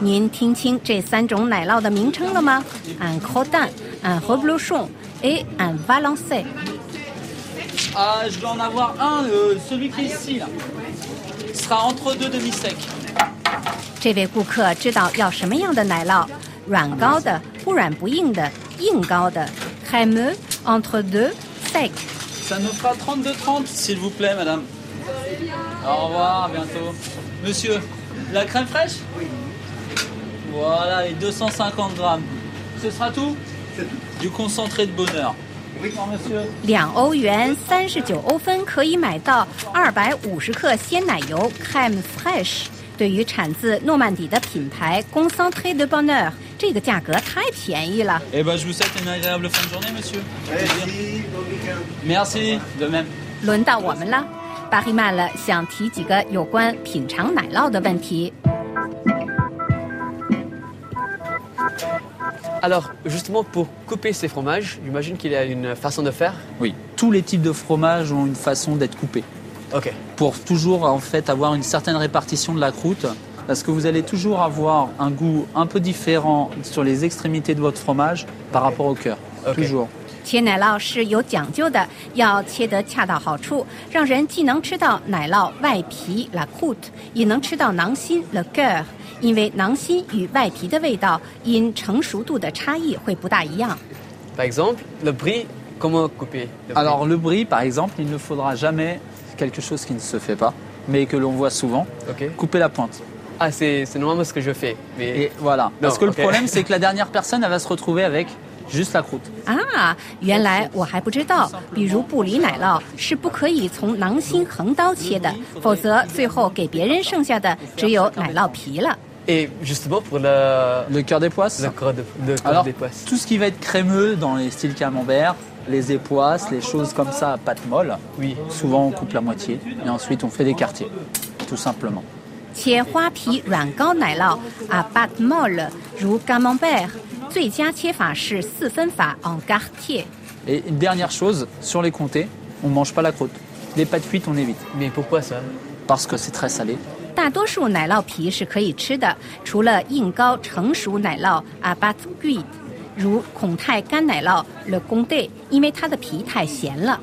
您听清这三种奶酪的名称了吗？Un crotin, un reblochon et un valencé。 Ah, je dois en avoir un, euh, celui qui est ici là. Ce sera entre deux demi-secs. 这位顾客知道要什么样的奶酪，软膏的、不软不硬的、硬膏的，crémeux, entre deux, sec。 Ça nous fera 32,30 s'il vous plaît madame. Au revoir, à bientôt. Monsieur, la crème fraîche Oui. Voilà, les 250 grammes. Ce sera tout Du concentré de bonheur. Monsieur. 两欧元三十九欧分可以买到二百五十克鲜奶油 crème fraîche。对于产自诺曼底的品牌 Concentré de Bonheur，这个价格太便宜了。Eh ben, je vous souhaite une agréable fin de journée, monsieur. Merci, de même. 轮到我们了，巴黑曼了想提几个有关品尝奶酪的问题。Alors, justement, pour couper ces fromages, j'imagine qu'il y a une façon de faire. Oui, tous les types de fromages ont une façon d'être coupés. Ok. Pour toujours, en fait, avoir une certaine répartition de la croûte. Parce que vous allez toujours avoir un goût un peu différent sur les extrémités de votre fromage par rapport au cœur. Ok. Toujours. 切奶酪是有讲究的，要切得恰到好处，让人既能吃到奶酪外皮 la croûte，也能吃到囊心 le cœur。 因为囊心与外皮的味道因成熟度的差异会不大一样。 Par exemple, le brie, comment couper le brie Alors le brie, par exemple, il ne faudra jamais quelque chose qui ne se fait pas, mais que l'on voit souvent, Ok. couper la pointe. Ah, c'est c'est normalement ce que je fais. Mais Et voilà. Parce Non, que ok. le problème, c'est que la dernière personne, elle va se retrouver avec juste la croûte. 啊，原来我还不知道，比如布里奶酪是不可以从囊心横刀切的，否则最后给别人剩下的只有奶酪皮了。 Et justement pour le, Le cœur des poisses le corps de, le corps Alors, des poisses. tout ce qui va être crémeux dans les styles camembert, les époisses, les choses comme ça à pâte molle, Oui. souvent on coupe la moitié et ensuite on fait des quartiers, tout simplement. 切花皮软膏奶酪啊 b a t molle 如 camembert， 最佳切法是四分法 en quartier。 Et une dernière chose, sur les comtés, on mange pas la croûte. Les pâtes cuites, on évite. Mais pourquoi ça Parce que c'est très salé. 大多数奶酪皮是可以吃的，除了硬膏成熟奶酪啊 b a t g u i d 如孔泰干奶酪 le comté，因为它的皮太咸了。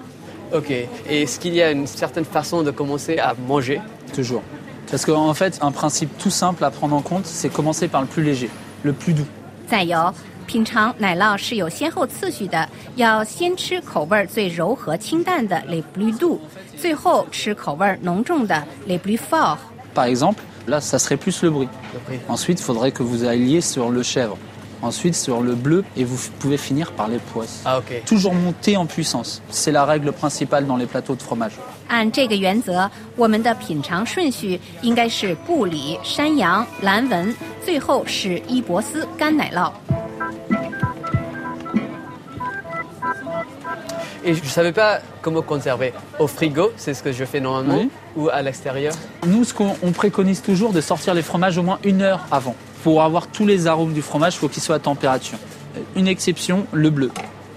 Ok. Et est-ce qu'il y a une certaine façon de commencer à manger Toujours. Parce qu'en fait, un principe tout simple à prendre en compte, c'est commencer par le plus léger, le plus doux. 再有，品尝奶酪是有先后次序的，要先吃口味儿最柔和清淡的 les plus doux，最后吃口味儿浓重的 les plus forts。 Par exemple, là, ça serait plus le brie. Le brie. Ensuite, il faudrait que vous alliez sur le chèvre. Ensuite, sur le bleu, et vous f- pouvez finir par les poisses. Ah, ok. Toujours monter en puissance. C'est la règle principale dans les plateaux de fromage. 按这个原则，我们的品尝顺序应该是布里、山羊、蓝纹，最后是伊博斯干奶酪。 Et je ne savais pas comment conserver. Au frigo, c'est ce que je fais normalement, Oui. ou à l'extérieur. Nous, ce qu'on on préconise toujours, de sortir les fromages au moins une heure avant. Pour avoir tous les arômes du fromage, il faut qu'ils soient à température. Une exception, le bleu.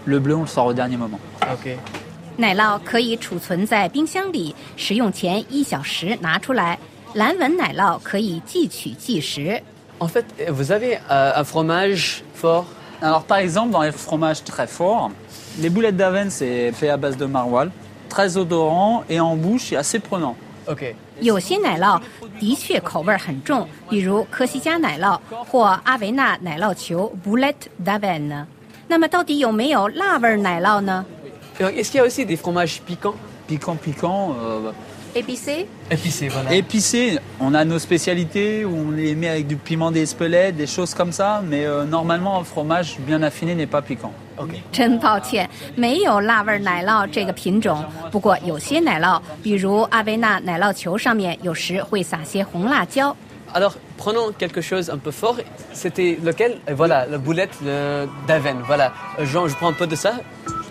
Le bleu, on le sort au dernier moment. Ok. 奶酪可以储存在冰箱里，食用前一小时拿出来。蓝纹奶酪可以即取即食。En fait, vous avez euh, un fromage fort. Alors, par exemple, dans les fromages très forts, les boulettes d'avene, c'est fait à base de maroilles. Très odorant et en bouche, c'est assez prenant. Ok. 有些奶酪的确口味很重，比如科西嘉奶酪或阿维纳奶酪球 （Boulette d'Avenne）。那么，到底有没有辣味奶酪呢 Est-ce qu'il y a aussi des fromages piquants Piquant, piquant. euh, Épicé Épicés, voilà. épicé, on a nos spécialités où on les met avec du piment d'Espelette, des choses comme ça. Mais euh, normalement, un fromage bien affiné n'est pas piquant. Ok. 真抱歉，没有辣味奶酪这个品种。不过有些奶酪，比如阿维纳奶酪球上面有时会撒些红辣椒。 Alors, prenons quelque chose un peu fort. C'était lequel Et Voilà, la boulette le- d'Aven. Voilà. Euh, Jean, je prends un peu de ça.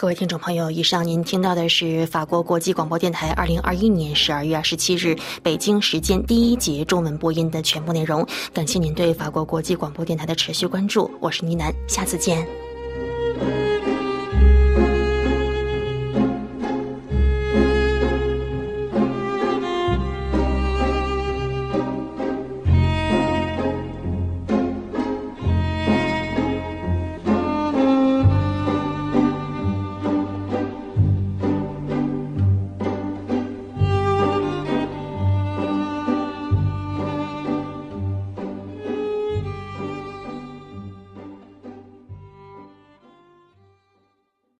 各位听众朋友，以上您听到的是法国国际广播电台二零二一年十二月二十七日北京时间第一节中文播音的全部内容。感谢您对法国国际广播电台的持续关注，我是倪楠，下次见。